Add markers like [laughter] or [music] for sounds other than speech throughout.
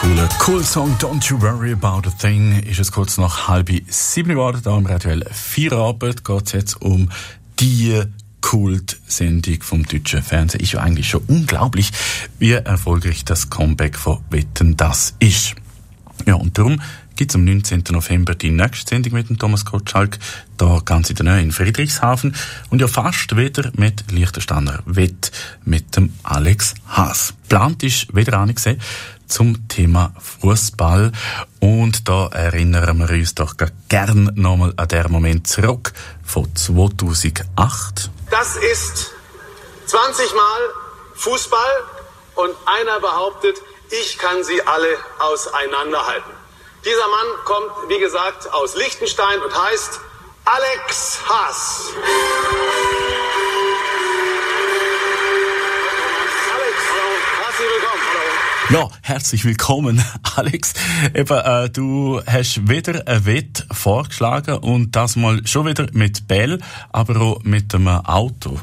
cooler Cool Song Don't You Worry About a Thing ist es kurz nach halb sieben geworden. Da im Radio Feierabend geht es jetzt um die Kultsendung vom deutschen Fernsehen. Ist ja eigentlich schon unglaublich, wie erfolgreich das Comeback von Wetten das ist. Ja, und darum gibt es am 19. November die nächste Sendung mit dem Thomas Gottschalk, da ganz in der Nähe in Friedrichshafen und ja fast wieder mit Liechtensteiner Wett mit dem Alex Haas. Plant ist wieder angesehen zum Thema Fußball und da erinnern wir uns doch gern nochmal an den Moment zurück von 2008. Das ist 20 Mal Fußball und einer behauptet, ich kann sie alle auseinanderhalten. Dieser Mann kommt, wie gesagt, aus Liechtenstein und heißt Alex Haas. Ja, herzlich willkommen, [laughs] Alex. Eben, äh, du hast wieder ein Wett vorgeschlagen und das mal schon wieder mit Bell, aber auch mit einem Auto.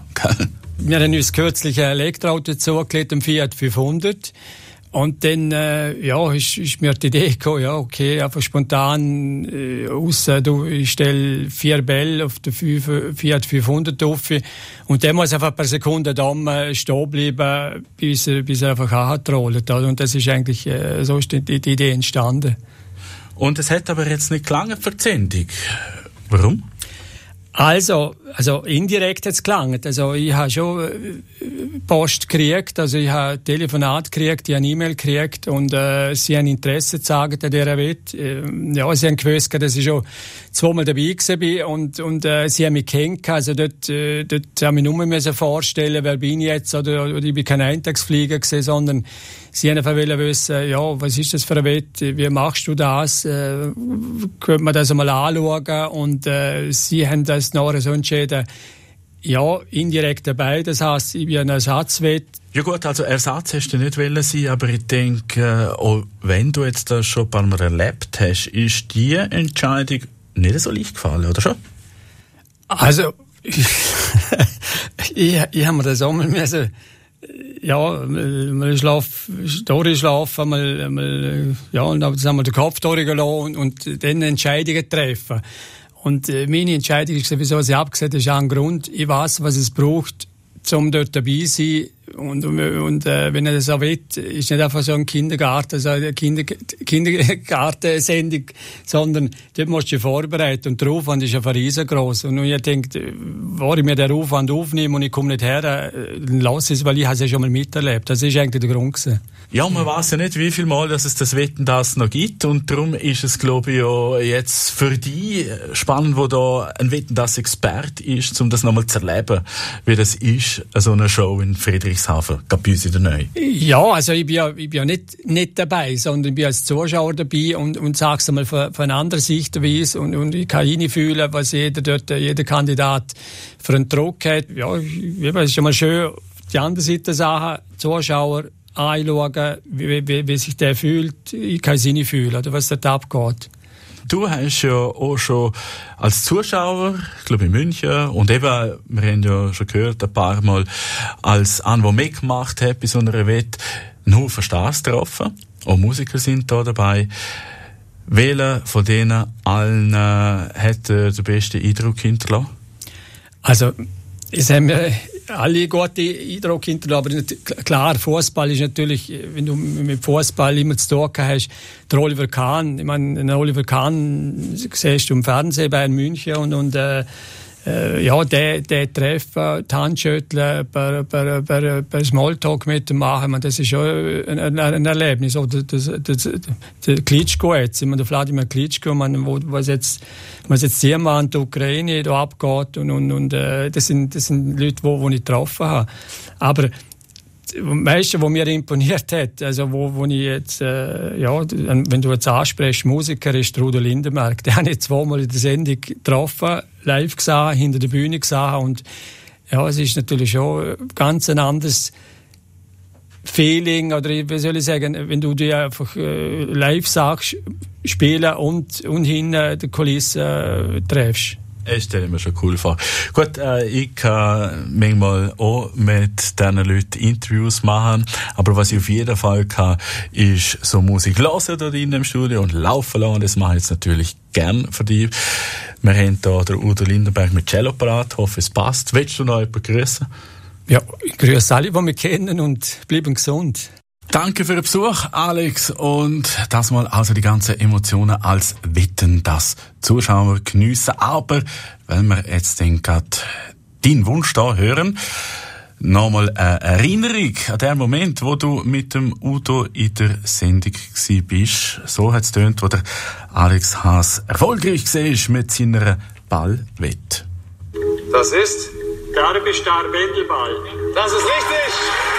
Wir haben uns kürzlich ein Elektroauto zugelegt, ein Fiat 500. Und dann, äh, ja, ist, ist mir die Idee gekommen, ja, okay, einfach spontan, äh, aus, du, ich stelle vier Bälle auf der Fiat 500 auf und der muss einfach ein paar Sekunden da äh, stehen bleiben, bis er, bis er einfach antrollt. Und das ist eigentlich, äh, so ist die, die Idee entstanden. Und es hat aber jetzt nicht lange für die Sendung. Warum? Also, also indirekt hat's gelangt. Also ich habe schon äh, Post gekriegt, also ich habe Telefonat gekriegt, ich habe eine E-Mail gekriegt und äh, sie haben Interesse gezeigt an dieser Welt. Äh, ja, sie haben gewusst, dass ich schon zweimal dabei war und, und äh, sie haben mich kennt. Also dort, äh, dort haben ich nur vorstellen, wer bin ich jetzt oder, oder ich bin kein Eintagsflieger gewesen, sondern Sie haben einfach wissen, ja, was ist das für ein Wett? Wie machst du das? Äh, könnte man das einmal anschauen? Und äh, Sie haben das nachher so entschieden, ja, indirekt dabei. Das heißt, ich bin ein Ersatzwett. Ja gut, also Ersatz hast du nicht wollen sein, aber ich denke, auch wenn du jetzt das schon ein paar Mal erlebt hast, ist die Entscheidung nicht so leicht gefallen, oder schon? Also, ich, [laughs] ich, ich habe mir das auch mal müssen ja, mal schlaf, durchschlafen, mal, mal, ja, und dann haben wir den Kopf durchgelassen und, und dann Entscheidungen treffen. Und äh, meine Entscheidung ist sowieso, sie abgesehen, ist ein Grund, ich weiß, was es braucht, um dort dabei zu sein, und, und äh, wenn er das auch will, ist nicht einfach so ein Kindergarten, also eine Kinder, Kindergartensendung, sondern dort musst du dich vorbereiten. Und der Aufwand ist einfach riesengroß. Und ich denke, wo ich mir den Aufwand aufnehme und ich komme nicht her, dann lasse ich es, weil ich es ja schon mal miterlebt. Das ist eigentlich der Grund gewesen. Ja, man weiß ja nicht, wie viel Mal dass es das Wetten das noch gibt und darum ist es, glaube ich, ja jetzt für die spannend, wo da ein Wetten das Expert ist, um das nochmal zu erleben, wie das ist, so eine Show in Friedrichshafen, gerade bei uns in der Nähe. Ja, also ich bin ja, ich bin ja nicht, nicht dabei, sondern ich bin als Zuschauer dabei und, und sage es einmal von, von einer anderen Sichtweise und, und ich kann fühlen, was jeder dort, jeder Kandidat für einen Druck hat. Ja, es ist schon mal schön, die andere Seite Sachen, Zuschauer, anschauen, wie, wie, wie sich der fühlt. Ich kann es fühlen, oder was dort abgeht. Du hast ja auch schon als Zuschauer, ich glaube in München, und eben, wir haben ja schon gehört, ein paar Mal, als an, der mitgemacht hat bei so einer Wette, einen Haufen Stars getroffen. Auch Musiker sind da dabei. Welcher von denen allen äh, hat äh, den besten Eindruck hinterlassen? Also, es haben alle gute Eindruck hinterlassen, aber klar, Fußball ist natürlich, wenn du mit Fußball immer zu tun hast, der Oliver Kahn, ich meine, den Oliver Kahn siehst du im Fernsehen bei München und, und äh, ja, der, der Treffen, die Handschütteln, per, per, per, per Smalltalk mit dem machen, das ist schon ein, ein, Erlebnis. Oder das, das, der Klitschko jetzt, ich meine, der Vladimir Klitschko, man, wo, was jetzt, was jetzt Siemann in der Ukraine da abgeht und, und, und äh, das, sind, das sind Leute, wo, wo ich getroffen habe. Aber am meisten, was mir imponiert hat, also wo, wo ich jetzt, äh, ja, wenn du jetzt ansprichst, Musiker ist Rudolf Lindenberg. Den habe ich zweimal in der Sendung getroffen, live gesehen, hinter der Bühne gesehen und ja, es ist natürlich schon ganz ein anderes Feeling oder wie soll ich sagen, wenn du dir einfach äh, live sagst, spielen und, und hinten die Kulisse äh, treffst. Das stelle ich mir schon cool vor. Gut, äh, ich kann manchmal auch mit diesen Leuten Interviews machen, aber was ich auf jeden Fall kann, ist so Musik hören dort in dem Studio und laufen lassen. Das mache ich jetzt natürlich gern für dich. Wir haben hier den Udo Lindenberg mit Cello parat. Hoffe, es passt. Willst du noch jemanden grüßen? Ja, ich grüße alle, die wir kennen und bleiben gesund. Danke für den Besuch, Alex. Und das mal also die ganzen Emotionen als Wetten, das Zuschauer geniessen. Aber, wenn wir jetzt den gerade deinen Wunsch da hören, nochmal eine Erinnerung an den Moment, wo du mit dem Udo in der Sendung bist. So hat es tönt, wo der Alex Haas erfolgreich war mit seiner Ballwette. Das ist Garbistar Wendelball. Das ist richtig.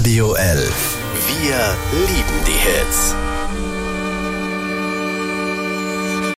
Radio 11. Wir lieben die Hits.